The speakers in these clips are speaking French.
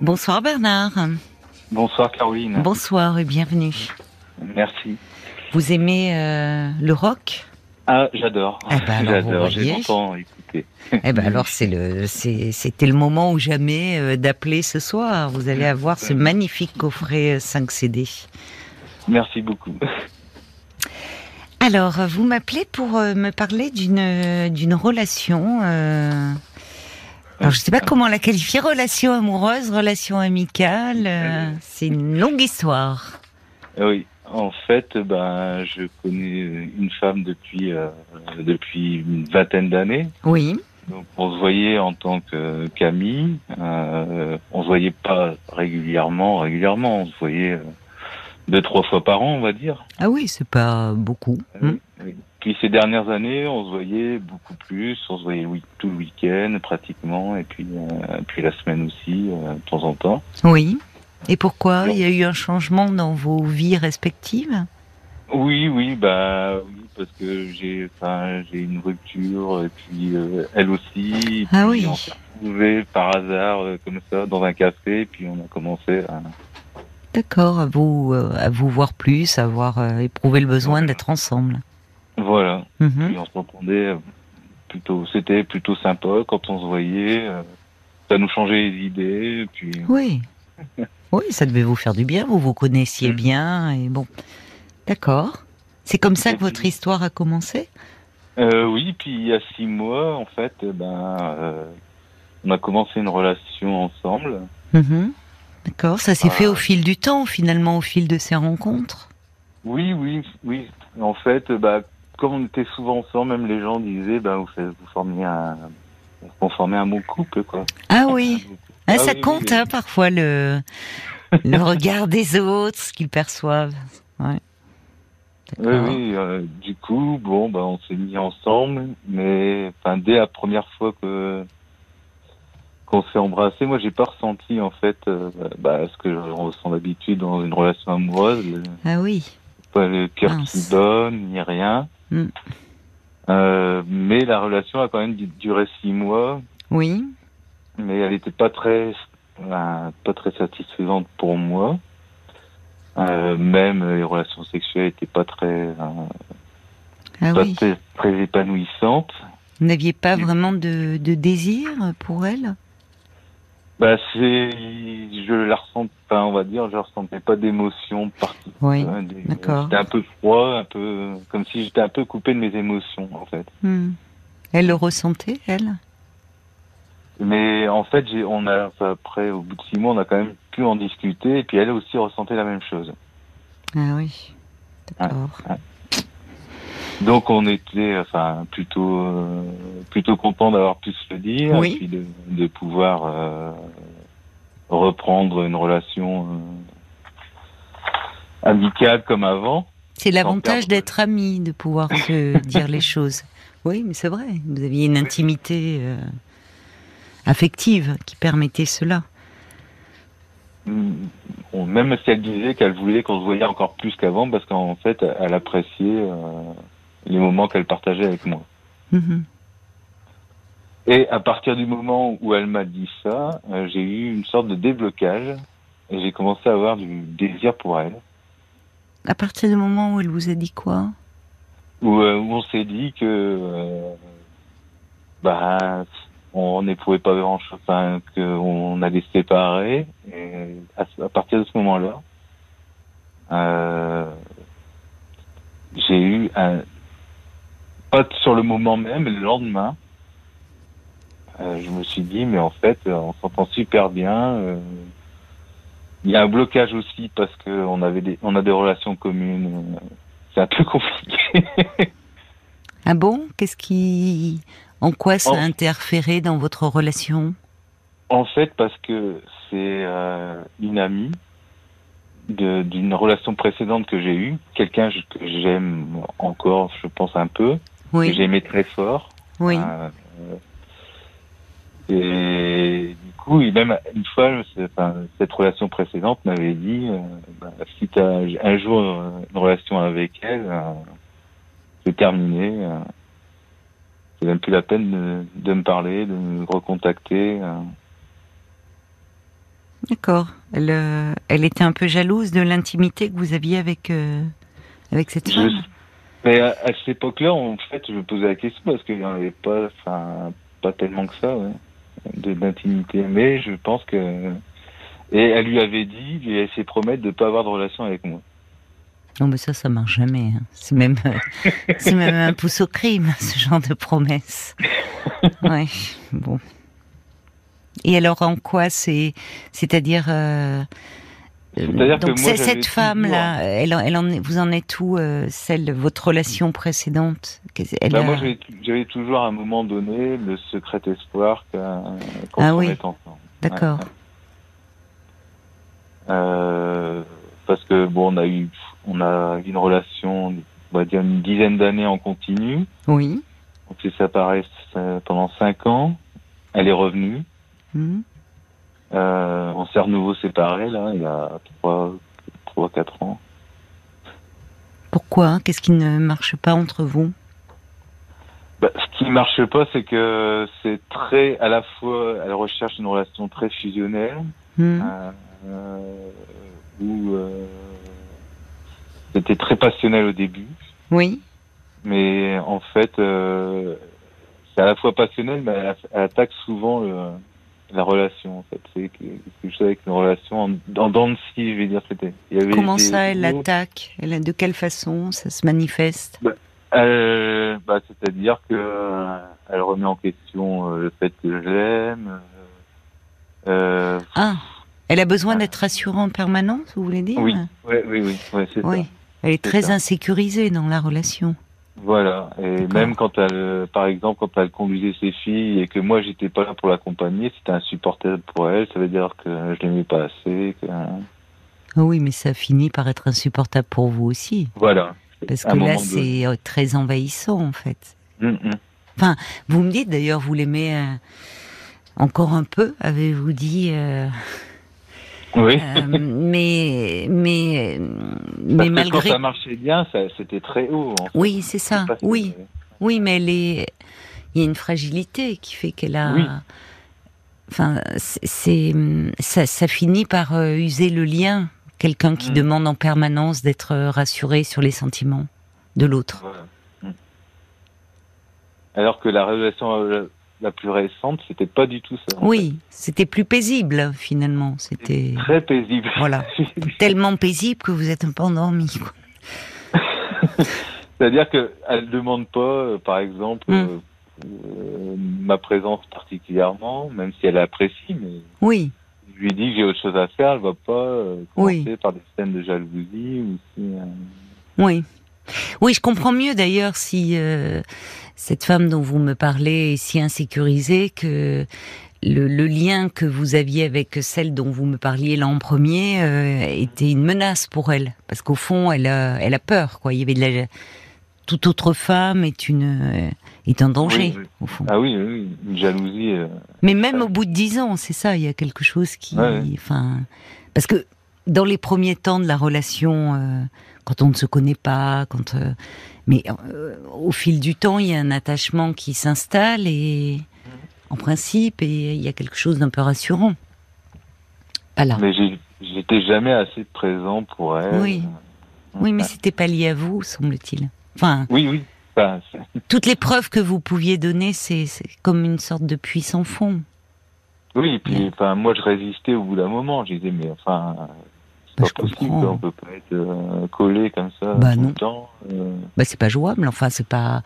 Bonsoir Bernard. Bonsoir Caroline. Bonsoir et bienvenue. Merci. Vous aimez euh, le rock? Ah, j'adore. Alors, vous j'adore. J'ai voyez. longtemps écouté. Eh ben alors c'est le c'est- c'était le moment ou jamais euh, d'appeler ce soir. Vous allez avoir ce magnifique coffret euh, 5 CD. Merci beaucoup. Alors, euh, vous m'appelez pour euh, me parler d'une euh, d'une relation. Alors, je sais pas comment la qualifier, relation amoureuse, relation amicale. euh, C'est une longue histoire. Oui. En fait, ben, je connais une femme depuis euh, depuis une vingtaine d'années. Oui. Donc, on se voyait en tant que qu'amis. Euh, on se voyait pas régulièrement, régulièrement. On se voyait euh, deux trois fois par an, on va dire. Ah oui, c'est pas beaucoup. Oui. Puis ces dernières années, on se voyait beaucoup plus. On se voyait tout le week-end pratiquement, et puis euh, puis la semaine aussi, euh, de temps en temps. Oui. Et pourquoi. Il y a eu un changement dans vos vies respectives? Oui, oui, bah oui, parce que j'ai, enfin, j'ai une rupture, et puis euh, elle aussi. et Ah puis oui. On s'est retrouvés par hasard comme ça dans un café, et puis on a commencé à. D'accord, à vous, à vous voir plus, à avoir éprouvé le besoin d'être ensemble. Voilà. Mhm. Puis on s'entendait euh, plutôt, c'était plutôt sympa quand on se voyait. euh, ça nous changeait les idées, puis. Oui. Oui, ça devait vous faire du bien, vous vous connaissiez Mm. bien, et bon. D'accord. C'est comme ça que votre histoire a commencé? Euh, oui, puis il y a six mois, en fait, eh ben, euh, on a commencé une relation ensemble. Mhm. D'accord, ça s'est Ah. fait au fil du temps, finalement, au fil de ces rencontres? Oui, oui, oui. En fait, bah, comme on était souvent ensemble, même les gens disaient, bah, vous, vous formiez un, vous formez un bon couple, quoi. Ah oui, Ah, Ah ça oui, compte oui, hein, parfois le, le regard des autres, ce qu'ils perçoivent. Ouais. Oui, oui. euh, du coup, bon, bah, on s'est mis ensemble, mais, enfin, dès la première fois que qu'on s'est embrassé, moi, j'ai pas ressenti en fait, euh, bah, ce que je ressens d'habitude dans une relation amoureuse. Ah oui, pas le cœur qui donne, ni rien. Mm. Euh, mais la relation a quand même du- duré six mois, oui, mais elle n'était pas très, euh, pas très satisfaisante pour moi. Euh, même les relations sexuelles n'étaient pas très, ah pas oui. très, très épanouissantes. Vous n'aviez pas vraiment de, de désir pour elle? Bah, c'est, je la ressens, enfin, on va dire, je ressentais pas d'émotion particulière. Oui, d'accord. J'étais un peu froid, un peu, comme si j'étais un peu coupé de mes émotions, en fait. Hmm. Elle le ressentait, elle? Mais en fait, j'ai, on a, après, au bout de six mois, on a quand même pu en discuter, et puis elle aussi ressentait la même chose. Ah oui, d'accord. Donc on était, enfin, plutôt, euh, plutôt content d'avoir pu se le dire, Oui. et puis de, de pouvoir euh, reprendre une relation euh, amicale comme avant. C'est l'avantage d'être amis, de pouvoir se dire les choses. Oui, mais c'est vrai, vous aviez une intimité euh, affective qui permettait cela. Mm, même si elle disait qu'elle voulait qu'on se voyait encore plus qu'avant, parce qu'en fait, elle appréciait euh, les moments qu'elle partageait avec moi. Mhm. Et à partir du moment où elle m'a dit ça, euh, j'ai eu une sorte de déblocage et j'ai commencé à avoir du désir pour elle. À partir du moment où elle vous a dit quoi? Où, euh, où on s'est dit que euh, bah on n'éprouvait pas grand chose, qu'on allait se séparer. Et à, partir de ce moment-là, j'ai eu un pas sur le moment même, le lendemain. Euh, je me suis dit, mais en fait, euh, on s'entend super bien. euh, Il y a un blocage aussi parce que on avait des, on a des relations communes. C'est un peu compliqué. Ah bon? Qu'est-ce qui. En quoi ça a interféré dans votre relation? En fait, parce que c'est euh, une amie d'une relation précédente que j'ai eue, quelqu'un que j'aime encore, je pense un peu, que j'aimais très fort. oui. Euh, et du coup, et même une fois, enfin, cette relation précédente m'avait dit, euh, bah, si tu as un jour euh, une relation avec elle, euh, c'est terminé. euh, c'est même plus la peine de, de me parler, de me recontacter. euh. D'accord. Elle, euh, elle était un peu jalouse de l'intimité que vous aviez avec, euh, avec cette Je- femme. Mais à, à cette époque-là, en fait, je me posais la question parce qu'il n'y en avait pas, enfin, pas tellement que ça, ouais, de d'intimité. Mais je pense que et elle lui avait dit, lui avait fait promettre de pas avoir de relation avec moi. Non, mais ça, ça marche jamais. hein. C'est même, euh, c'est même un pouce au crime, ce genre de promesse. Ouais, bon. Et alors, en quoi c'est, c'est-à-dire, euh, C'est-à-dire que donc moi, c'est- j'avais cette femme-là, elle, en- elle en est- vous en êtes où, euh, celle, votre relation précédente elle Bah, a- moi, j'avais j'avais toujours à un moment donné le secret espoir quand Ah on oui. est ensemble. D'accord. Ouais, ouais. Euh, parce que bon, on a eu, on a eu une relation, on va dire une dizaine d'années en continu. Oui. On s'est séparés pendant cinq ans. Elle est revenue. Mhm. Euh, on s'est à nouveau séparés là, il y a trois, trois, quatre ans. Pourquoi? Qu'est-ce qui ne marche pas entre vous? Bah, ce qui marche pas, c'est que c'est très, à la fois, elle recherche une relation très fusionnelle. Euh, euh, où euh, c'était très passionnel au début, Oui. mais en fait, euh, c'est à la fois passionnel, mais elle attaque souvent le- la relation. En fait, c'est que- quelque chose avec une relation en, en dents de scie, je vais dire. C'était. Comment des- ça, elle l'attaque? Elle- De quelle façon ça se manifeste? Euh, bah, c'est-à-dire que euh, elle remet en question euh, le fait que je l'aime. euh, euh, Ah, elle a besoin d'être rassurée en permanence, vous voulez dire? Oui, ouais, oui, oui, ouais, c'est Oui. ça. Elle est très ça. insécurisée dans la relation. Voilà. Et même quand elle, par exemple, quand elle conduisait ses filles et que moi j'étais pas là pour l'accompagner, c'était insupportable pour elle. Ça veut dire que je l'aimais pas assez. Que... Ah oui, mais ça finit par être insupportable pour vous aussi. Voilà. Parce que là, c'est euh, très envahissant, en fait. Hum, hum. Vous me dites d'ailleurs, vous l'aimez euh, encore un peu, avez-vous dit euh, Oui. euh, Mais, mais, mais que malgré. quand ça marchait bien, ça, c'était très haut. en fait. Oui, c'est ça. Que- Oui, oui, mais elle est. Il y a une fragilité qui fait qu'elle a. Oui. Enfin, c'est- ça, ça finit par euh, user le lien. Quelqu'un qui Mm. demande en permanence d'être euh, rassuré sur les sentiments de l'autre. Voilà. Hum. Alors que la relation la plus récente, c'était pas du tout ça. Oui, c'était plus paisible finalement. C'était Très paisible. voilà, tellement paisible que vous êtes un peu endormi. C'est-à-dire que elle demande pas, euh, par exemple, Mm. euh, euh, ma présence particulièrement, même si elle apprécie, mais Oui, je lui dis que j'ai autre chose à faire, elle va pas euh, commencer Oui. par des scènes de jalousie ou si. oui, oui. Je comprends mieux d'ailleurs si euh, cette femme dont vous me parlez est si insécurisée que le, le lien que vous aviez avec celle dont vous me parliez l'an premier euh, était une menace pour elle, parce qu'au fond, elle a, elle a peur. Quoi, il y avait de la toute autre femme est une euh, est un danger Oui, oui. au fond. Ah oui, oui, une jalousie. euh, Mais même au bout de dix ans, c'est ça, il y a quelque chose qui, ouais. enfin, parce que dans les premiers temps de la relation, euh, quand on ne se connaît pas, quand, euh, mais euh, au fil du temps, il y a un attachement qui s'installe et, en principe, et il y a quelque chose d'un peu rassurant. Voilà. Mais j'étais jamais assez présent pour elle. Oui. Oui, mais c'était pas lié à vous, semble-t-il. Enfin, Oui, oui. Enfin, toutes les preuves que vous pouviez donner, c'est comme une sorte de puits sans fond. oui, et puis enfin, moi je résistais au bout d'un moment. Je disais, mais enfin, Bah, je comprends. quoi. on peut pas être euh, collé comme ça Bah, tout non. le temps. euh. bah, c'est pas jouable. Enfin, c'est pas.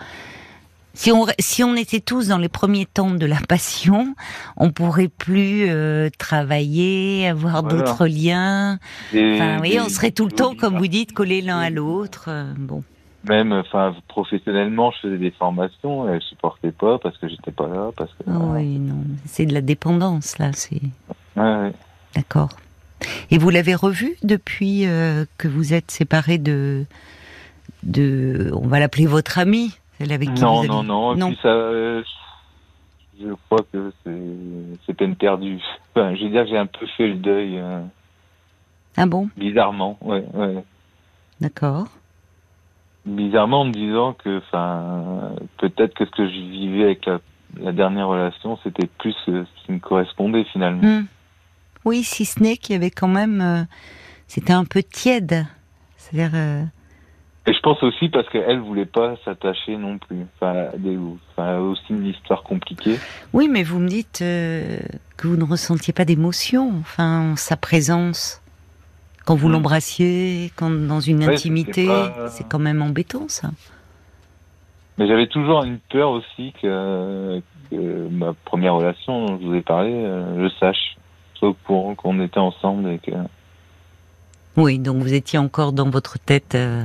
Si on si on était tous dans les premiers temps de la passion, on pourrait plus euh, travailler, avoir Voilà. d'autres liens. Des- Enfin, vous voyez, on serait tout le temps, comme vous dites, collés l'un à l'autre. euh, Bon, Même, enfin, professionnellement, je faisais des formations, et elle supportait pas parce que j'étais pas là, parce que. Ah oui, non, c'est de la dépendance là. C'est Ouais, ouais. d'accord. Et vous l'avez revu depuis euh, que vous êtes séparés de de, on va l'appeler votre amie, celle avec qui Non, vous avez... non, non. Non. puis ça, euh, je crois que c'est peine perdue. Enfin, je veux dire, j'ai un peu fait le deuil, euh, Ah bon, bizarrement, ouais, ouais. d'accord. Bizarrement en me disant que, enfin, peut-être que ce que je vivais avec la, la dernière relation, c'était plus ce qui me correspondait finalement. Hmm. Oui, si ce n'est qu'il y avait quand même, euh, c'était un peu tiède. C'est-à-dire. euh, Et je pense aussi parce qu'elle voulait pas s'attacher non plus. Enfin, des, enfin, aussi une histoire compliquée. Oui, mais vous me dites euh, que vous ne ressentiez pas d'émotion, enfin, sa présence. Quand vous Mm. l'embrassiez, quand dans une Ouais, intimité, pas- c'est quand même embêtant, ça. Mais j'avais toujours une peur aussi que, que ma première relation dont je vous ai parlé, euh, je sache. Soit au courant qu'on était ensemble et que. Oui, donc vous étiez encore dans votre tête euh,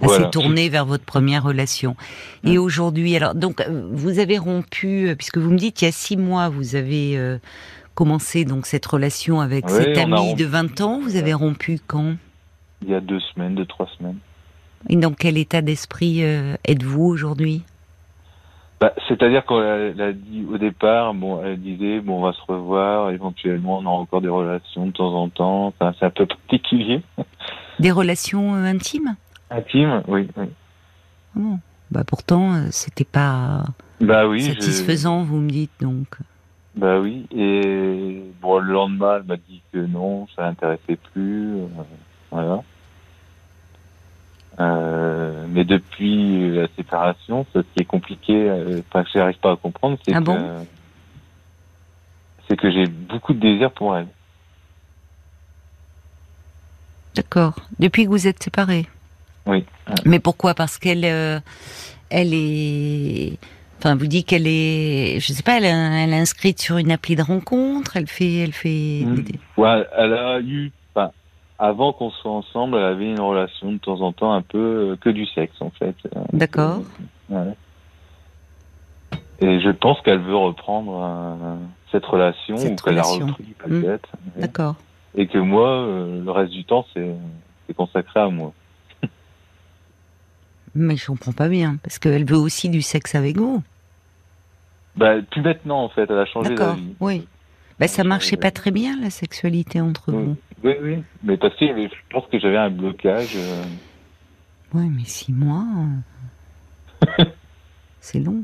assez Voilà. tournée vers votre première relation. Et aujourd'hui, alors, donc, euh, vous avez rompu, euh, puisque vous me dites, il y a six mois, vous avez euh, commencé donc cette relation avec cet ami de 20 ans. Vous avez rompu quand? Il y a deux semaines, deux, trois semaines. Et dans quel état d'esprit euh, êtes-vous aujourd'hui? Bah, C'est-à-dire qu'elle a dit au départ, bon, elle disait, bon, on va se revoir, éventuellement, on aura encore des relations de temps en temps. Enfin, c'est un peu particulier. Des relations euh, intimes? Intime, oui, oui. Ah bon? Bah pourtant, euh, c'était pas Bah oui. je- satisfaisant, vous me dites donc. Bah oui. Et bon, le lendemain, elle m'a dit que non, ça l'intéressait plus. euh, voilà. Euh, mais depuis la séparation, ce qui est compliqué, euh, enfin, que j'arrive pas à comprendre, c'est Ah que bon? c'est que j'ai beaucoup de désir pour elle. D'accord. Depuis que vous êtes séparés? Oui. Mais pourquoi? Parce qu'elle, euh, elle est. Enfin, vous dites qu'elle est, je sais pas, elle, est- elle est inscrite sur une appli de rencontre. Elle fait, elle fait. Mm. Ouais, elle a eu, avant qu'on soit ensemble, elle avait une relation de temps en temps un peu euh, que du sexe en fait. Euh, D'accord. Ouais. Et je pense qu'elle veut reprendre euh, cette relation Cette ou qu'elle a relation. Mm. repris peut-être. D'accord. Et que moi, euh, le reste du temps, c'est c'est consacré à moi. Mais je comprends pas bien parce qu'elle veut aussi du sexe avec vous. Bah, plus maintenant en fait, elle a changé D'accord. d'avis. Oui. Bah, ça marchait pas très bien la sexualité entre Oui. vous. Oui, oui. Mais parce que je pense que j'avais un blocage. euh, Oui, mais six mois, euh, c'est long.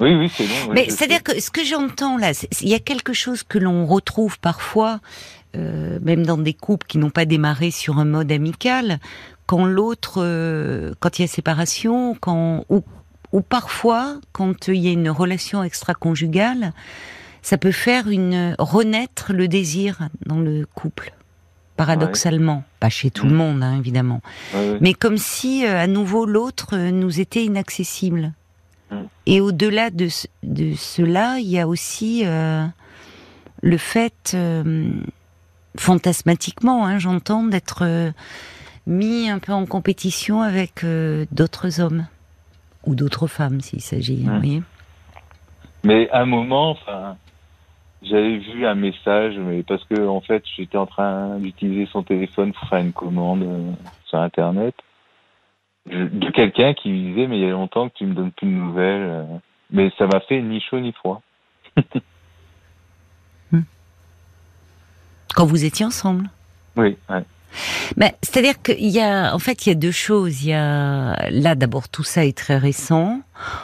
Oui, oui, c'est long. Mais c'est-à-dire que ce que j'entends là, il y a quelque chose que l'on retrouve parfois, euh, même dans des couples qui n'ont pas démarré sur un mode amical, quand l'autre, quand il y a séparation, quand ou, ou parfois quand il y a une relation extra-conjugale, ça peut faire une renaître le désir dans le couple. Paradoxalement, pas chez tout le Mm. monde hein, évidemment, Ouais, ouais. mais comme si euh, à nouveau l'autre euh, nous était inaccessible. Mm. Et au-delà de, ce- de cela, il y a aussi euh, le fait, euh, fantasmatiquement, hein, j'entends, d'être euh, mis un peu en compétition avec euh, d'autres hommes ou d'autres femmes, s'il s'agit. Mm. vous voyez Mais à un moment, enfin, j'avais vu un message, mais parce que en fait, j'étais en train d'utiliser son téléphone pour faire une commande euh, sur Internet Je- de quelqu'un qui me disait mais il y a longtemps que tu me donnes plus de nouvelles. euh. Mais ça m'a fait ni chaud ni froid. Quand vous étiez ensemble? Oui, ouais. Ben, c'est-à-dire qu'il y a, en fait, il y a deux choses. Il y a, là, d'abord, tout ça est très récent.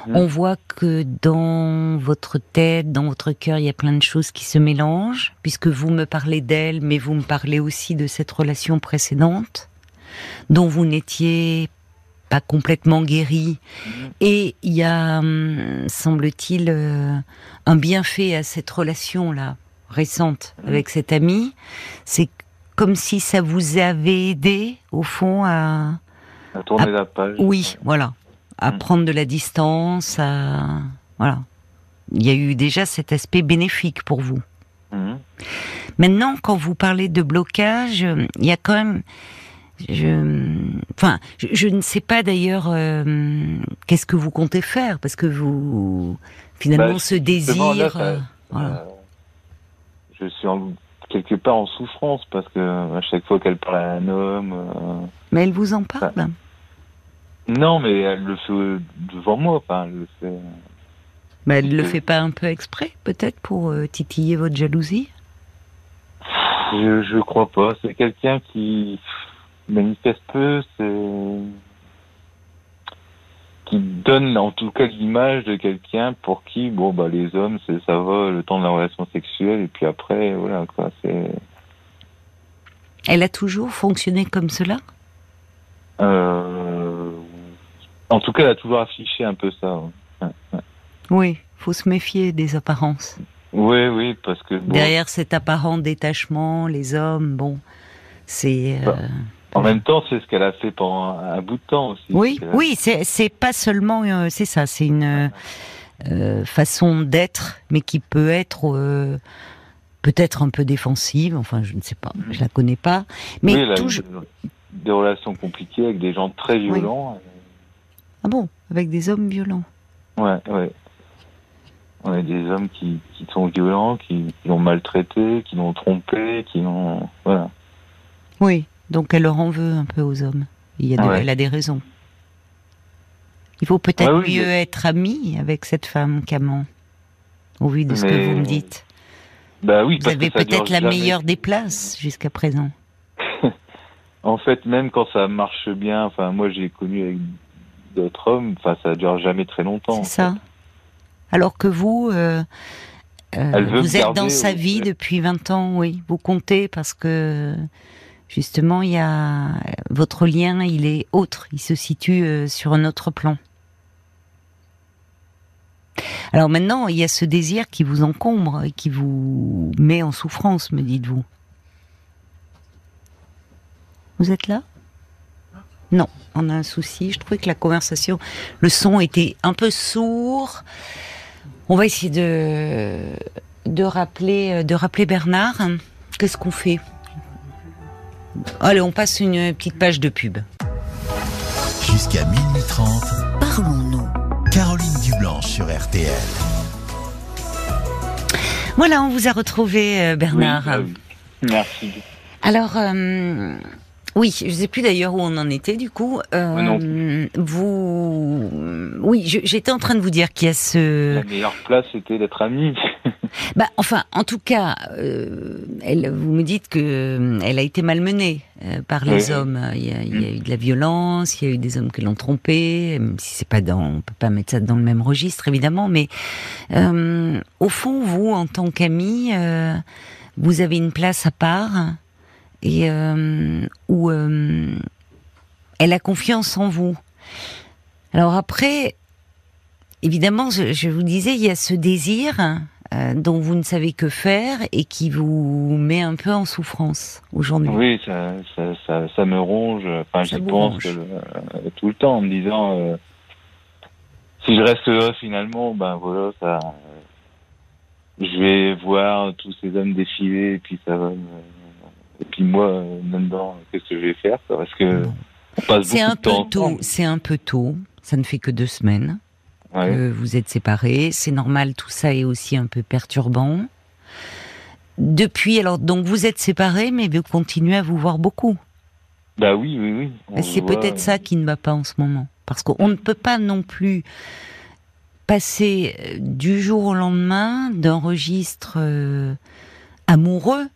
Mm. On voit que dans votre tête, dans votre cœur, il y a plein de choses qui se mélangent, puisque vous me parlez d'elle, mais vous me parlez aussi de cette relation précédente, dont vous n'étiez pas complètement guéri. Et il y a, hum, semble-t-il, euh, un bienfait à cette relation-là, récente, Mhm. avec cet ami. C'est comme si ça vous avait aidé, au fond, à... À tourner la page. Oui, voilà. À Mm. prendre de la distance, à... Voilà. Il y a eu déjà cet aspect bénéfique pour vous. Mhm. Maintenant, quand vous parlez de blocage, il y a quand même... Je, enfin, je, je ne sais pas d'ailleurs euh, qu'est-ce que vous comptez faire, parce que vous, finalement, Bah, ce là, désir... euh, voilà. Euh, je suis en- quelque part en souffrance parce que à chaque fois qu'elle parle à un homme, euh, Mais elle vous en parle? Non, mais elle le fait devant moi. Enfin, elle le fait. Mais elle le Euh. fait pas un peu exprès, peut-être, pour euh, titiller votre jalousie? Je, je crois pas. C'est quelqu'un qui manifeste peu, c'est qui donne en tout cas l'image de quelqu'un pour qui, bon, bah, les hommes, c'est, ça va le temps de la relation sexuelle, et puis après, voilà, quoi, c'est. Elle a toujours fonctionné comme cela? Euh, en tout cas, elle a toujours affiché un peu ça. ouais. Oui, faut se méfier des apparences. Oui, oui, parce que bon, Derrière cet apparent détachement, les hommes, bon, c'est. euh, Bah, en même temps, c'est ce qu'elle a fait pendant un bout de temps aussi. Oui, oui, c'est pas seulement, euh, c'est ça, c'est une euh, façon d'être, mais qui peut être euh, peut-être un peu défensive. Enfin, je ne sais pas, je la connais pas, mais oui, elle a eu toujours. des relations compliquées avec des gens très violents. Ah bon, avec des hommes violents. Ouais, ouais. On a des hommes qui, qui sont violents, qui, qui l'ont maltraité, qui l'ont trompé, qui l'ont. Voilà. Oui, donc elle leur en veut un peu aux hommes. Il y a Ouais. Elle a des raisons. Il faut peut-être Ouais, oui, mieux être ami avec cette femme qu'amant, au vu de ce que vous me dites. Bah oui, Vous parce avez peut-être la jamais. meilleure des places jusqu'à présent. En fait, même quand ça marche bien, enfin, moi j'ai connu avec d'autres hommes, enfin, ça dure jamais très longtemps. C'est ça. fait. Alors que vous, euh, euh, vous êtes dans sa vie depuis 20 ans, oui. Vous comptez parce que justement, il y a votre lien, il est autre, il se situe euh, sur un autre plan. Alors maintenant, il y a ce désir qui vous encombre et qui vous met en souffrance, me dites-vous. Vous êtes là? Non, on a un souci. Je trouvais que la conversation, le son était un peu sourd. On va essayer de de rappeler de rappeler Bernard. Qu'est-ce qu'on fait? Allez, on passe une petite page de pub. Jusqu'à minuit 30, Parlons-nous. Caroline Dublanche sur RTL. Voilà, on vous a retrouvé euh, Oui, Bernard. ah oui. Merci. Alors, euh, oui, je ne sais plus d'ailleurs où on en était du coup. Euh, Moi non vous, oui, j'étais en train de vous dire qu'il y a ce, La meilleure place, c'était d'être amis. bah, enfin, en tout cas, euh, elle, vous me dites que euh, elle a été malmenée euh, par les Oui. hommes. Il y, a, il y a eu de la violence, il y a eu des hommes qui l'ont trompée. Même si c'est pas dans, on peut pas mettre ça dans le même registre évidemment, mais au fond, vous, en tant qu'ami, euh, vous avez une place à part et euh, où euh, elle a confiance en vous. Alors après, évidemment, je, je vous disais, il y a ce désir euh, dont vous ne savez que faire et qui vous met un peu en souffrance aujourd'hui. Oui, ça, ça, ça, ça me ronge. Enfin, j'y pense euh, tout le temps en me disant euh, si je reste là, finalement, ben voilà, ça. je vais voir tous ces hommes défiler et puis ça va. me- Et puis moi, euh, là-dedans, qu'est-ce que je vais faire Parce que on passe C'est beaucoup un de temps peu tôt. C'est un peu tôt. Ça ne fait que deux semaines. Ouais. que vous êtes séparés. C'est normal, tout ça est aussi un peu perturbant. Depuis, alors, donc vous êtes séparés, mais vous continuez à vous voir beaucoup. Bah oui, oui, oui. C'est peut-être euh, ça qui ne va pas en ce moment. Parce qu'on ne peut pas non plus passer euh, du jour au lendemain d'un registre euh, amoureux.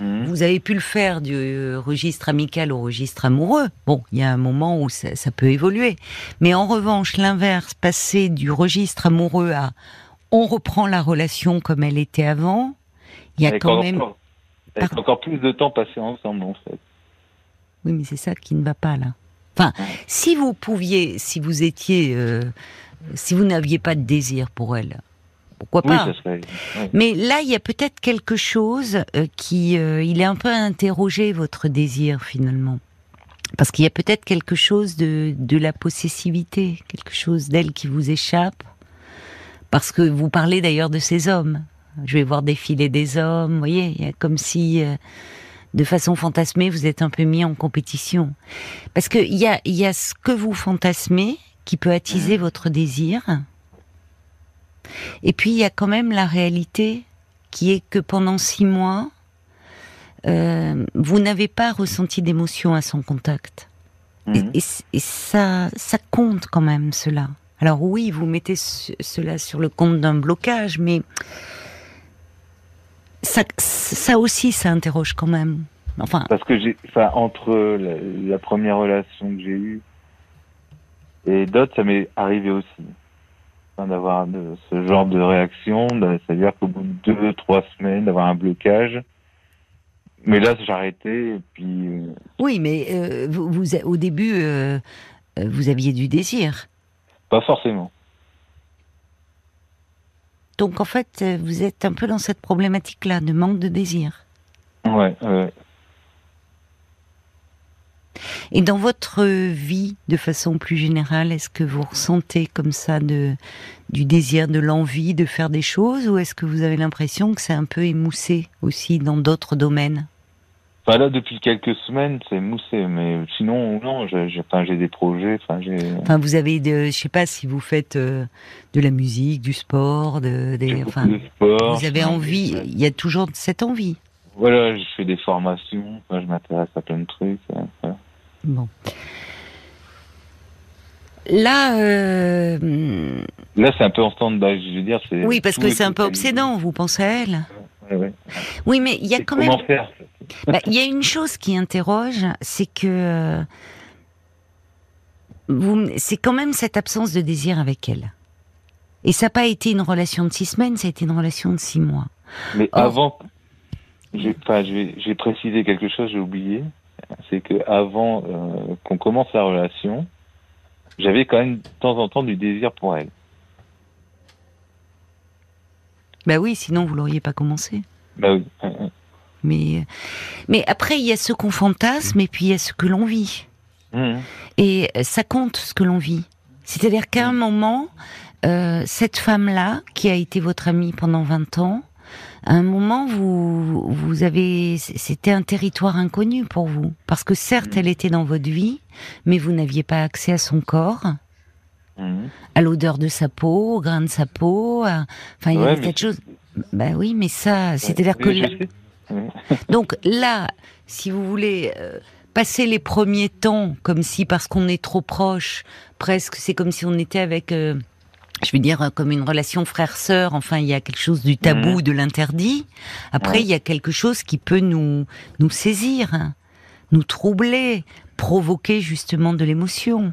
Mhm. Vous avez pu le faire du euh, registre amical au registre amoureux. Bon, il y a un moment où ça, ça peut évoluer. Mais en revanche, l'inverse, passer du registre amoureux à on reprend la relation comme elle était avant, il y a Avec quand encore- même... avec encore plus de temps passé ensemble, en fait. Oui, mais c'est ça qui ne va pas là. Enfin, si vous pouviez, si vous étiez, euh, si vous n'aviez pas de désir pour elle, pourquoi Oui, pas ça serait. ouais. Mais là, il y a peut-être quelque chose euh, qui, euh, il est un peu à interroger votre désir finalement, parce qu'il y a peut-être quelque chose de de la possessivité, quelque chose d'elle qui vous échappe, parce que vous parlez d'ailleurs de ces hommes. Je vais voir défiler des hommes, vous voyez, il y a comme si euh, de façon fantasmée, vous êtes un peu mis en compétition. Parce qu'il y a, y a ce que vous fantasmez qui peut attiser votre désir. Et puis, il y a quand même la réalité qui est que pendant six mois, euh, vous n'avez pas ressenti d'émotion à son contact. Et, Mhm. et ça, ça compte quand même, cela. Alors oui, vous mettez ce- cela sur le compte d'un blocage, mais ça, ça aussi, ça interroge quand même. Enfin, Parce que j'ai, enfin, entre la, la première relation que j'ai eue Et d'autres, ça m'est arrivé aussi. D'avoir ce genre de réaction, de- c'est-à-dire qu'au bout de deux, trois semaines, d'avoir un blocage. Mais là, j'ai arrêté, et puis, euh, Oui, mais euh, vous, vous- au début, euh, vous aviez du désir. pas forcément. Donc en fait, vous êtes un peu dans cette problématique-là de manque de désir. Ouais, ouais. Et dans votre vie, de façon plus générale, est-ce que vous ressentez comme ça de, du désir, de l'envie de faire des choses, ou est-ce que vous avez l'impression que c'est un peu émoussé aussi dans d'autres domaines? Enfin, là, depuis quelques semaines, c'est moussé, mais sinon, non, j'ai, j'ai, enfin, j'ai des projets, enfin, vous avez, de, je sais pas si vous faites euh, de la musique, du sport, de, des, beaucoup enfin, de sport. vous avez envie. Il y a toujours cette envie. Voilà, je fais des formations, je m'intéresse à plein de trucs. voilà. Bon. Là, euh, Là, c'est un peu en stand-by, je veux dire. Oui, parce que est c'est un peu obsédant. Vous pensez à elle? Ouais, ouais. Oui, mais il y a quand même. Comment faire Bah, Il y a une chose qui interroge, c'est que euh, vous, c'est quand même cette absence de désir avec elle. Et ça n'a pas été une relation de six semaines, ça a été une relation de six mois. Mais avant, j'ai pas, j'ai précisé quelque chose, j'ai oublié. C'est que avant euh, qu'on commence la relation, j'avais quand même de temps en temps du désir pour elle. Bah oui, sinon vous l'auriez pas commencé. Bah oui. euh, euh. Mais, mais après, il y a ce qu'on fantasme et puis il y a ce que l'on vit. Mhm. Et euh, ça compte ce que l'on vit. C'est-à-dire qu'à un moment, euh, cette femme-là, qui a été votre amie pendant 20 ans, à un moment, vous, vous avez, c'était un territoire inconnu pour vous. Parce que certes, elle était dans votre vie, mais vous n'aviez pas accès à son corps, Mhm. à l'odeur de sa peau, au grain de sa peau. à- Enfin, il y Ouais, avait de choses. Bah oui, mais ça, c'est-à-dire que là- donc là, si vous voulez euh, passer les premiers temps comme si parce qu'on est trop proche, presque c'est comme si on était avec, euh, je veux dire comme une relation frère-sœur. Enfin, il y a quelque chose du tabou, Mhm. de l'interdit. Après, Ouais. il y a quelque chose qui peut nous nous saisir, hein, nous troubler, provoquer justement de l'émotion.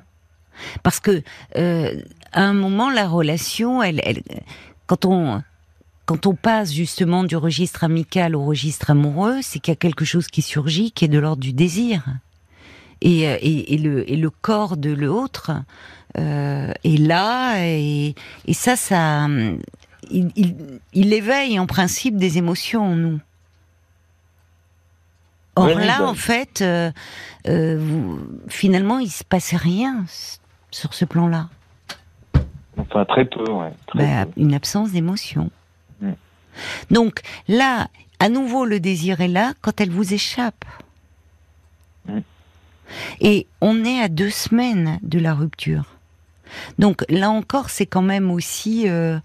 Parce que euh, à un moment, la relation, elle, elle quand on quand on passe justement du registre amical au registre amoureux, c'est qu'il y a quelque chose qui surgit, qui est de l'ordre du désir. Et, euh, et, et le, et le corps de l'autre est là, et, et ça, ça, il, il, il éveille en principe des émotions en nous. Or Oui, là, bah. en fait, euh, euh, vous- finalement, il se passait rien sur ce plan-là. Enfin, très peu, ouais. Très Bah, peu. une absence d'émotion. Mm. Donc là, à nouveau, le désir est là quand elle vous échappe. Mm. Et on est à deux semaines de la rupture. Donc là encore, c'est quand même aussi euh,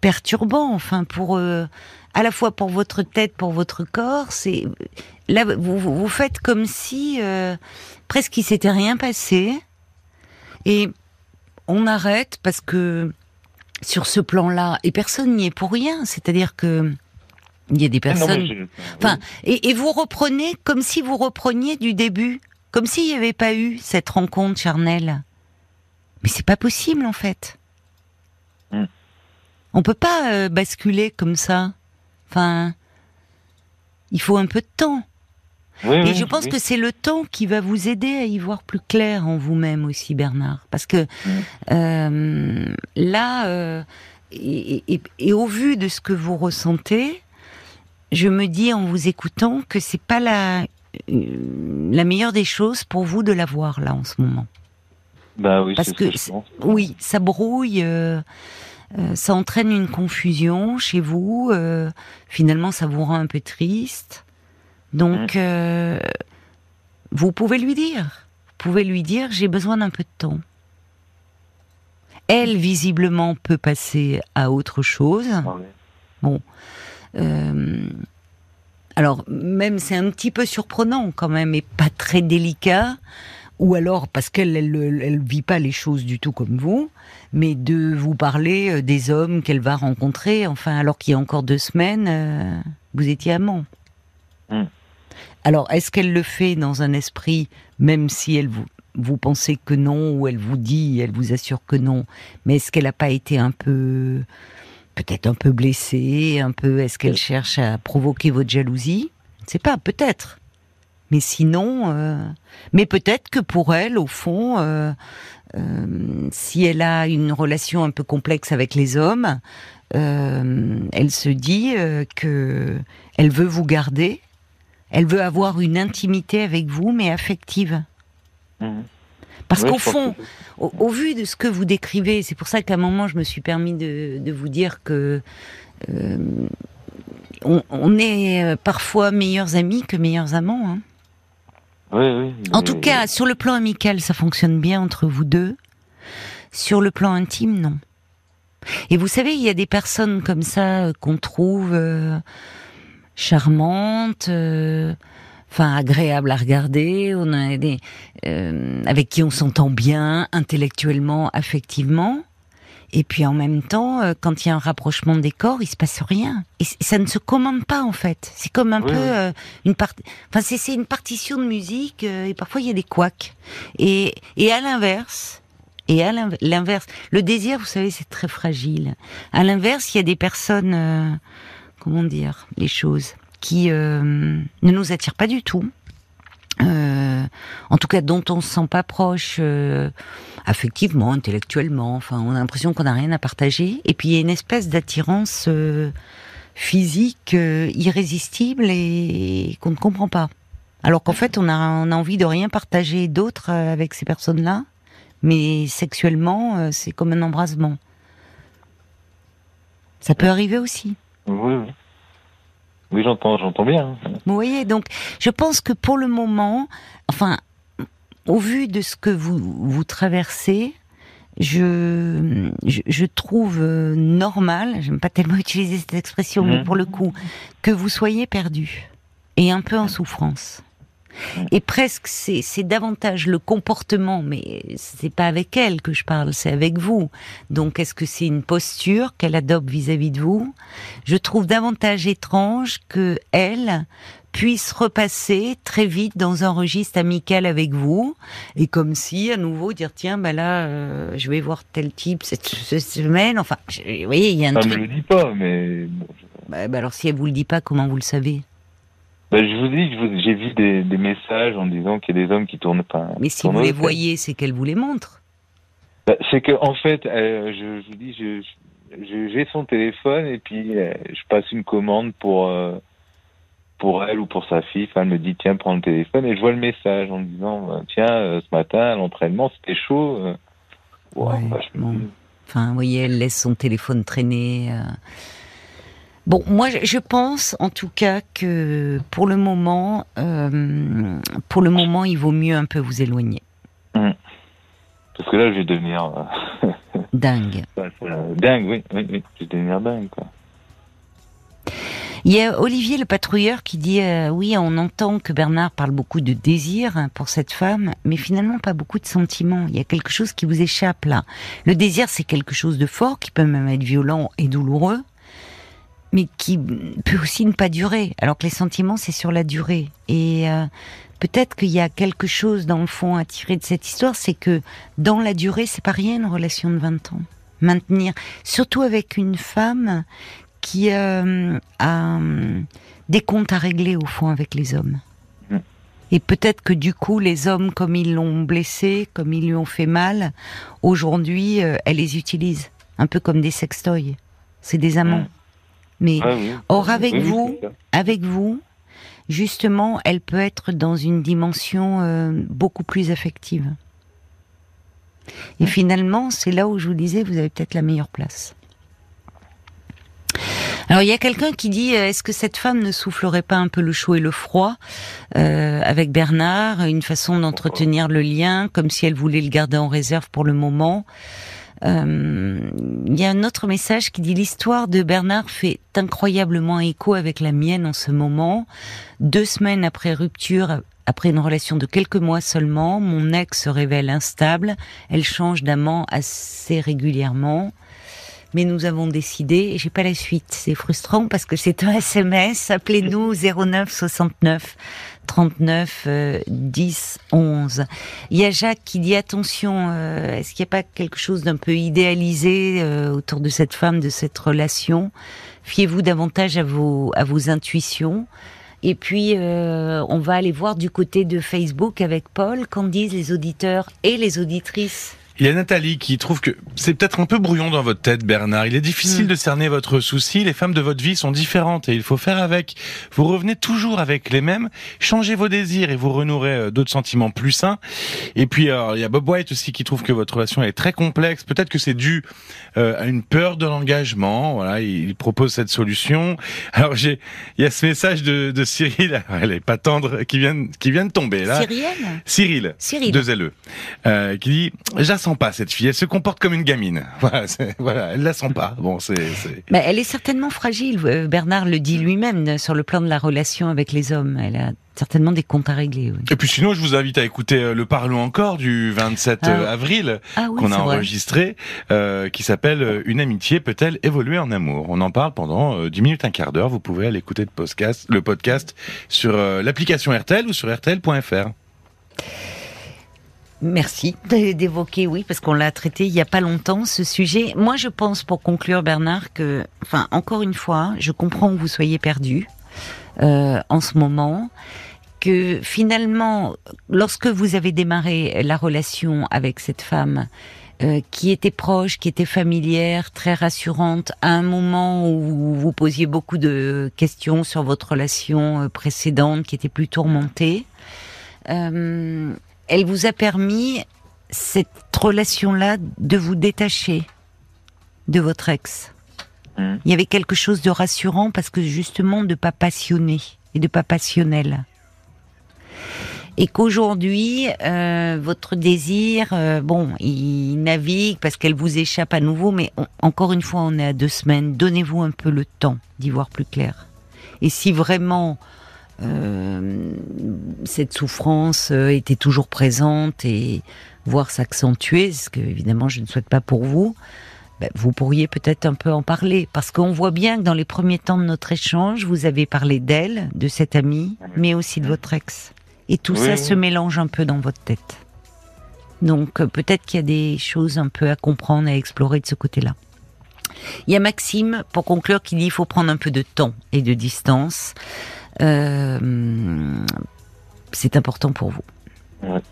perturbant, enfin pour euh, à la fois pour votre tête, pour votre corps. C'est là vous, faites comme si euh, presque il s'était rien passé et on arrête parce que sur ce plan-là, et personne n'y est pour rien. C'est-à-dire que il y a des Ah, non, personnes. Enfin, et, et vous reprenez comme si vous repreniez du début, comme s'il n'y avait pas eu cette rencontre charnelle. Mais c'est pas possible en fait. Mm. On peut pas euh, basculer comme ça. Enfin, il faut un peu de temps. Oui, Et oui, je pense oui. que c'est le temps qui va vous aider à y voir plus clair en vous-même aussi, Bernard. Parce que euh, là, euh, et, et- et au vu de ce que vous ressentez, je me dis en vous écoutant que c'est pas la la meilleure des choses pour vous de la voir là en ce moment. Bah oui, Parce que que je c'est- pense. Oui, ça brouille, euh, euh, ça entraîne une confusion chez vous. euh, finalement, ça vous rend un peu triste. Donc, Mmh. vous pouvez lui dire, vous pouvez lui dire, j'ai besoin d'un peu de temps. Elle, visiblement, peut passer à autre chose. Ah. Euh, alors, même c'est un petit peu surprenant quand même, et pas très délicat, ou alors parce qu'elle elle, elle, elle vit pas les choses du tout comme vous, mais de vous parler euh, des hommes qu'elle va rencontrer, enfin, alors qu'il y a encore deux semaines, euh, vous étiez amant. Mm. Alors, est-ce qu'elle le fait dans un esprit, même si elle vous, vous pensez que non, ou elle vous dit, elle vous assure que non, mais est-ce qu'elle n'a pas été un peu, peut-être un peu blessée, un peu, est-ce qu'elle cherche à provoquer votre jalousie? Je ne sais pas, peut-être. Mais sinon, euh, mais peut-être que pour elle, au fond, euh, euh, si elle a une relation un peu complexe avec les hommes, elle se dit que elle veut vous garder, elle veut avoir une intimité avec vous, mais affective. Mmh. Parce qu'au fond, au, vu de ce que vous décrivez, c'est pour ça qu'à un moment je me suis permis de, vous dire que on, est parfois meilleurs amis que meilleurs amants. Hein. En tout cas, sur le plan amical, ça fonctionne bien entre vous deux. Sur le plan intime, non. Et vous savez, il y a des personnes comme ça euh, qu'on trouve euh, charmantes, euh, enfin agréables à regarder, on a des, avec qui on s'entend bien intellectuellement, affectivement. Et puis en même temps, euh, quand il y a un rapprochement des corps, il se passe rien. Et ça ne se commande pas en fait. C'est comme un peu euh, une partie. Enfin, c'est une partition de musique euh, et parfois il y a des couacs. Et, et à l'inverse, et à l'inverse, le désir, vous savez, c'est très fragile. À l'inverse, il y a des personnes, comment dire, les choses, qui ne nous attirent pas du tout. En tout cas, dont on se sent pas proche affectivement, intellectuellement. Enfin, on a l'impression qu'on n'a rien à partager. Et puis il y a une espèce d'attirance euh, physique euh, irrésistible et qu'on ne comprend pas. Alors qu'en fait, on a, on a envie de rien partager d'autre euh, avec ces personnes-là, mais sexuellement, c'est comme un embrasement. Ça peut arriver aussi. Oui, oui. Oui, j'entends, j'entends bien. Vous voyez, donc je pense que pour le moment, enfin, au vu de ce que vous, vous traversez, je, je, trouve euh, normal, j'aime pas tellement utiliser cette expression, mais mhm. pour le coup, que vous soyez perdu et un peu en souffrance. Et presque, c'est, c'est davantage le comportement, mais c'est pas avec elle que je parle, c'est avec vous. Donc, est-ce que c'est une posture qu'elle adopte vis-à-vis de vous? Je trouve davantage étrange que elle puisse repasser très vite dans un registre amical avec vous et comme si à nouveau dire tiens ben là euh, je vais voir tel type cette, semaine enfin vous voyez il y a un truc. me le dit pas mais bah, bah, alors si elle vous le dit pas comment vous le savez? Bah, je vous dis j'ai vu des, des, messages en disant qu'il y a des hommes qui tournent pas mais si vous les voyez c'est qu'elle vous les montre bah, c'est que en fait euh, je, je, vous dis je j'ai son téléphone et puis euh, je passe une commande pour pour elle ou pour sa fille. elle me dit tiens prends le téléphone et je vois le message en disant bah, tiens euh, ce matin à l'entraînement c'était chaud. Euh. Enfin, vous voyez, elle laisse son téléphone traîner. Euh. Bon, moi, je pense, en tout cas, que pour le moment, pour le moment, il vaut mieux un peu vous éloigner. Mmh. Parce que là, je vais devenir dingue. dingue, oui, oui, oui, je vais devenir dingue, quoi. Il y a Olivier le patrouilleur qui dit euh, oui, on entend que Bernard parle beaucoup de désir hein, pour cette femme, mais finalement pas beaucoup de sentiments. Il y a quelque chose qui vous échappe là. Le désir, c'est quelque chose de fort qui peut même être violent et douloureux, mais qui peut aussi ne pas durer. Alors que les sentiments, c'est sur la durée. Et euh, peut-être qu'il y a quelque chose dans le fond à tirer de cette histoire, c'est que dans la durée, c'est pas rien une relation de 20 ans maintenir, surtout avec une femme qui euh, a euh, des comptes à régler au fond avec les hommes. Mm. Et peut-être que du coup, les hommes, comme ils l'ont blessé, comme ils lui ont fait mal, aujourd'hui, euh, elle les utilise un peu comme des sextoys. C'est des amants. Mm. Mais ah or avec vous, avec vous, justement, elle peut être dans une dimension beaucoup plus affective. Et finalement, c'est là où je vous disais, vous avez peut-être la meilleure place. Alors il y a quelqu'un qui dit euh, est-ce que cette femme ne soufflerait pas un peu le chaud et le froid euh, avec Bernard, une façon d'entretenir le lien, comme si elle voulait le garder en réserve pour le moment? Euh, il y a un autre message qui dit l'histoire de Bernard fait incroyablement écho avec la mienne en ce moment. Deux semaines après rupture, après une relation de quelques mois seulement, mon ex se révèle instable. Elle change d'amant assez régulièrement. Mais nous avons décidé, et j'ai pas la suite. C'est frustrant parce que c'est un SMS. Appelez-nous 09 69 39 10 11. Il y a Jacques qui dit attention, euh, est-ce qu'il n'y a pas quelque chose d'un peu idéalisé euh, autour de cette femme, de cette relation? Fiez-vous davantage à vos à vos intuitions. Et puis, euh, on va aller voir du côté de Facebook avec Paul, qu'en disent les auditeurs et les auditrices? Il y a Nathalie qui trouve que c'est peut-être un peu brouillon dans votre tête, Bernard. Il est difficile Mm. de cerner votre souci. Les femmes de votre vie sont différentes et il faut faire avec. Vous revenez toujours avec les mêmes. Changez vos désirs et vous renouerez euh, d'autres sentiments plus sains. Et puis, alors, il y a Bob White aussi qui trouve que votre relation est très complexe. Peut-être que c'est dû euh, à une peur de l'engagement. Voilà, il propose cette solution. Alors, j'ai, il y a ce message de, de Cyril. Elle est pas tendre, qui vient, qui vient de tomber là. Cyrielle Cyril, Cyril. deux LE, euh, qui dit sens pas cette fille, elle se comporte comme une gamine. Voilà, voilà elle la sent pas. Bon, c'est Mais elle est certainement fragile. euh, Bernard le dit lui-même euh, sur le plan de la relation avec les hommes. Elle a certainement des comptes à régler. oui. Et puis sinon, je vous invite à écouter euh, le Parlons encore du 27 Ah. avril Ah oui, qu'on a enregistré, euh, qui s'appelle Une amitié peut-elle évoluer en amour? On en parle pendant euh, 10 minutes, un quart d'heure. Vous pouvez aller écouter le podcast, le podcast sur euh, l'application RTL ou sur RTL.fr. Merci d'évoquer, oui, parce qu'on l'a traité il y a pas longtemps ce sujet. Moi, je pense, pour conclure, Bernard, que, enfin, encore une fois, je comprends que vous soyez perdu euh, en ce moment, que finalement, lorsque vous avez démarré la relation avec cette femme. euh, qui était proche, qui était familière, très rassurante, à un moment où vous posiez beaucoup de questions sur votre relation euh, précédente, qui était plus tourmentée. Euh, elle vous a permis, cette relation-là, de vous détacher de votre ex. Mhm. Il y avait quelque chose de rassurant parce que justement de pas passionné et de pas passionnel. Et qu'aujourd'hui, euh, votre désir, euh, bon, il navigue parce qu'elle vous échappe à nouveau, mais on- encore une fois, on est à deux semaines. Donnez-vous un peu le temps d'y voir plus clair. Et si vraiment cette souffrance euh, était toujours présente et voire s'accentuer, ce que évidemment je ne souhaite pas pour vous, ben, vous pourriez peut-être un peu en parler. Parce qu'on voit bien que dans les premiers temps de notre échange, vous avez parlé d'elle, de cette amie, mais aussi de votre ex. Et tout Oui, ça se mélange un peu dans votre tête. Donc euh, peut-être qu'il y a des choses un peu à comprendre, à explorer de ce côté-là. Il y a Maxime, pour conclure, qui dit qu'il faut prendre un peu de temps et de distance. Euh, c'est important pour vous. Ouais.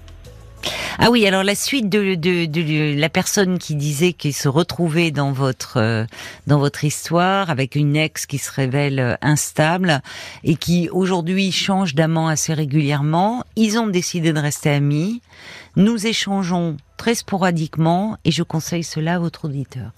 Ah oui, alors la suite de, de, de la personne qui disait qu'il se retrouvait dans votre euh, dans votre histoire avec une ex qui se révèle euh, instable et qui aujourd'hui change d'amant assez régulièrement, ils ont décidé de rester amis. Nous échangeons très sporadiquement et je conseille cela à votre auditeur.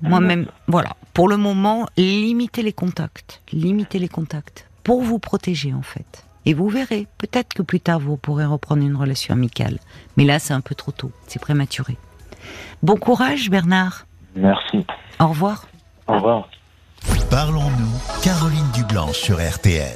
Moi-même, voilà. Pour le moment, limitez les contacts. Limitez les contacts. Pour vous protéger, en fait. Et vous verrez, peut-être que plus tard, vous pourrez reprendre une relation amicale. Mais là, c'est un peu trop tôt. C'est prématuré. Bon courage, Bernard. Merci. Au revoir. Au revoir. Parlons-nous, Caroline Dublanche sur RTL.